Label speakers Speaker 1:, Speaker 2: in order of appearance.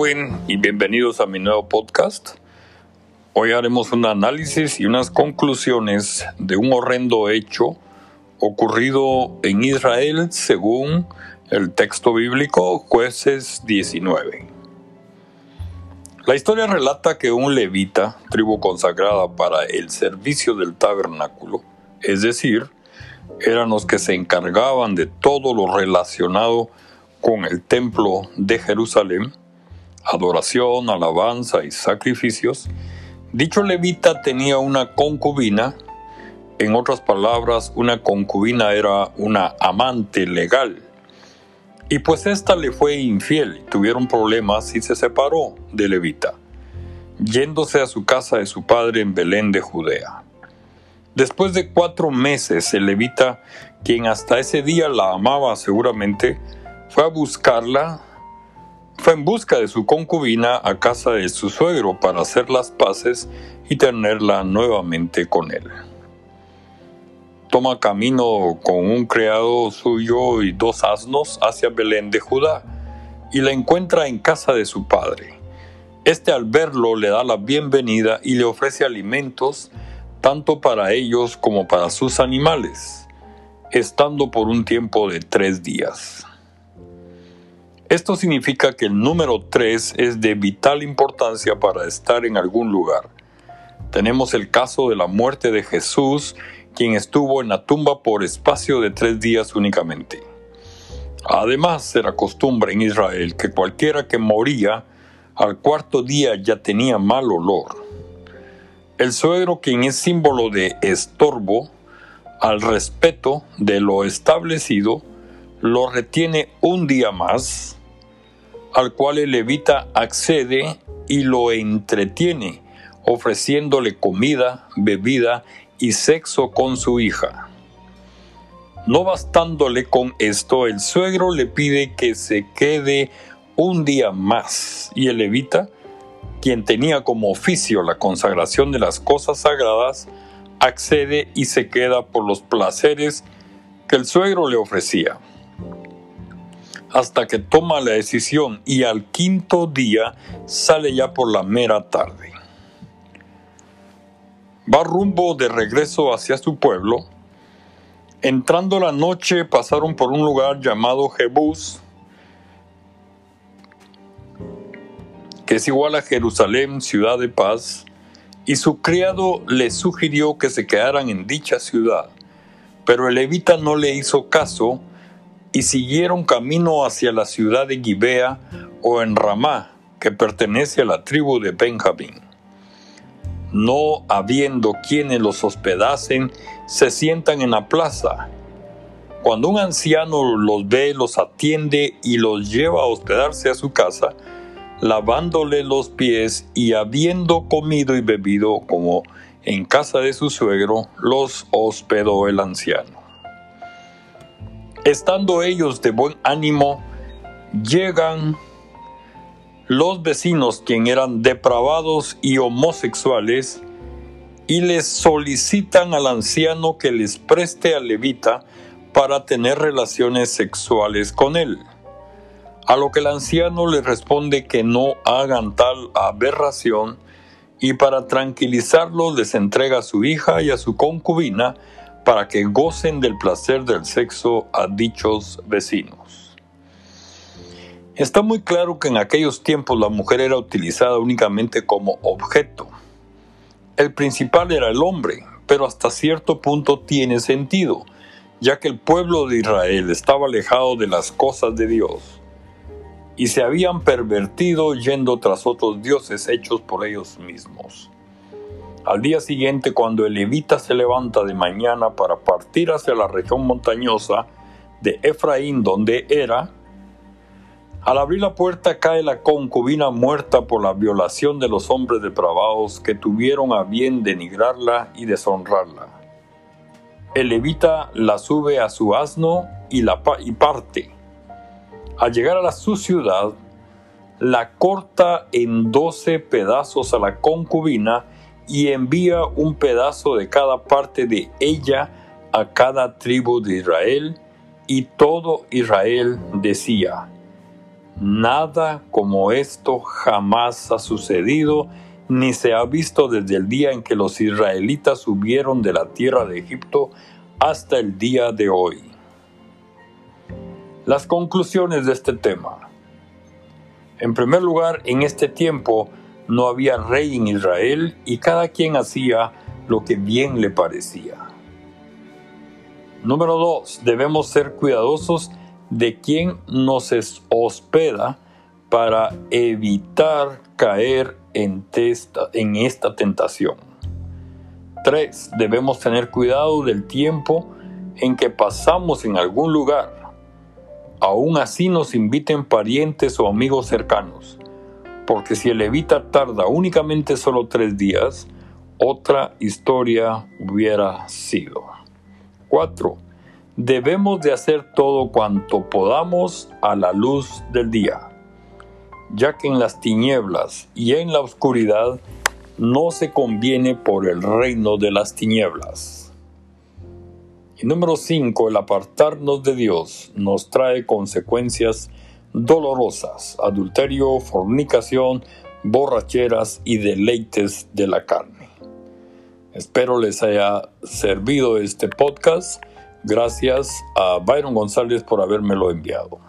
Speaker 1: Darwin y bienvenidos a mi nuevo podcast. Hoy haremos un análisis y unas conclusiones de un horrendo hecho ocurrido en Israel según el texto bíblico Jueces 19. La historia relata que un levita, tribu consagrada para el servicio del tabernáculo, es decir, eran los que se encargaban de todo lo relacionado con el templo de Jerusalén, adoración, alabanza y sacrificios, dicho levita tenía una concubina, en otras palabras, una concubina era una amante legal, y pues ésta le fue infiel tuvieron problemas y se separó de levita, yéndose a su casa de su padre en Belén de Judea. Después de cuatro meses, el levita, quien hasta ese día la amaba seguramente, fue a buscarla, fue en busca de su concubina a casa de su suegro para hacer las paces y tenerla nuevamente con él. Toma camino con un criado suyo y dos asnos hacia Belén de Judá y la encuentra en casa de su padre. Este al verlo le da la bienvenida y le ofrece alimentos tanto para ellos como para sus animales, estando por un tiempo de tres días. Esto significa que el número 3 es de vital importancia para estar en algún lugar. Tenemos el caso de la muerte de Jesús, quien estuvo en la tumba por espacio de tres días únicamente. Además, era costumbre en Israel que cualquiera que moría al cuarto día ya tenía mal olor. El suegro, quien es símbolo de estorbo, al respeto de lo establecido, lo retiene un día más al cual el levita accede y lo entretiene, ofreciéndole comida, bebida y sexo con su hija. No bastándole con esto, el suegro le pide que se quede un día más y el levita, quien tenía como oficio la consagración de las cosas sagradas, accede y se queda por los placeres que el suegro le ofrecía hasta que toma la decisión y al quinto día sale ya por la mera tarde. Va rumbo de regreso hacia su pueblo. Entrando la noche pasaron por un lugar llamado Jebús, que es igual a Jerusalén, ciudad de paz, y su criado le sugirió que se quedaran en dicha ciudad. Pero el levita no le hizo caso y siguieron camino hacia la ciudad de Gibea o en Ramá, que pertenece a la tribu de Benjamín. No habiendo quienes los hospedasen, se sientan en la plaza. Cuando un anciano los ve, los atiende y los lleva a hospedarse a su casa, lavándole los pies y habiendo comido y bebido como en casa de su suegro, los hospedó el anciano. Estando ellos de buen ánimo, llegan los vecinos, quien eran depravados y homosexuales, y les solicitan al anciano que les preste a levita para tener relaciones sexuales con él. A lo que el anciano les responde que no hagan tal aberración y para tranquilizarlos les entrega a su hija y a su concubina para que gocen del placer del sexo a dichos vecinos. Está muy claro que en aquellos tiempos la mujer era utilizada únicamente como objeto. El principal era el hombre, pero hasta cierto punto tiene sentido, ya que el pueblo de Israel estaba alejado de las cosas de Dios y se habían pervertido yendo tras otros dioses hechos por ellos mismos. Al día siguiente, cuando el levita se levanta de mañana para partir hacia la región montañosa de Efraín, donde era, al abrir la puerta cae la concubina muerta por la violación de los hombres depravados que tuvieron a bien denigrarla y deshonrarla. El levita la sube a su asno y, la y parte. Al llegar a la, su ciudad, la corta en doce pedazos a la concubina y envía un pedazo de cada parte de ella a cada tribu de Israel, y todo Israel decía, Nada como esto jamás ha sucedido ni se ha visto desde el día en que los israelitas subieron de la tierra de Egipto hasta el día de hoy. Las conclusiones de este tema. En primer lugar, en este tiempo no había rey en Israel y cada quien hacía lo que bien le parecía. Número dos, debemos ser cuidadosos de quien nos hospeda para evitar caer en, esta tentación. 3. Debemos tener cuidado del tiempo en que pasamos en algún lugar. Aún así nos inviten parientes o amigos cercanos, porque si el levita tarda únicamente solo tres días, otra historia hubiera sido. 4. Debemos de hacer todo cuanto podamos a la luz del día ya que en las tinieblas y en la oscuridad no se conviene por el reino de las tinieblas. Y número 5, el apartarnos de Dios nos trae consecuencias dolorosas, adulterio, fornicación, borracheras y deleites de la carne. Espero les haya servido este podcast. Gracias a Byron González por habérmelo enviado.